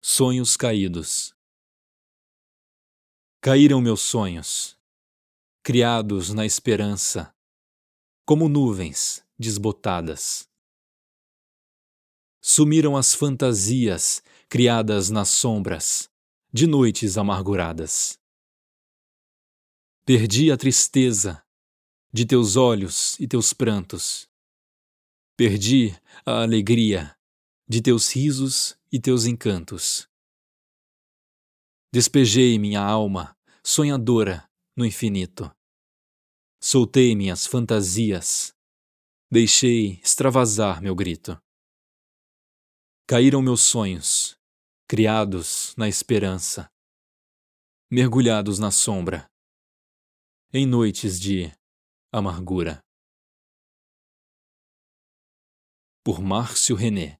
Sonhos caídos. Caíram meus sonhos, criados na esperança, como nuvens desbotadas. Sumiram as fantasias criadas nas sombras, de noites amarguradas. Perdi a tristeza de teus olhos e teus prantos. Perdi a alegria de teus risos e teus encantos. Despejei minha alma sonhadora no infinito. Soltei minhas fantasias, deixei extravasar meu grito. Caíram meus sonhos, criados na esperança, mergulhados na sombra, em noites de amargura. Por Márcio René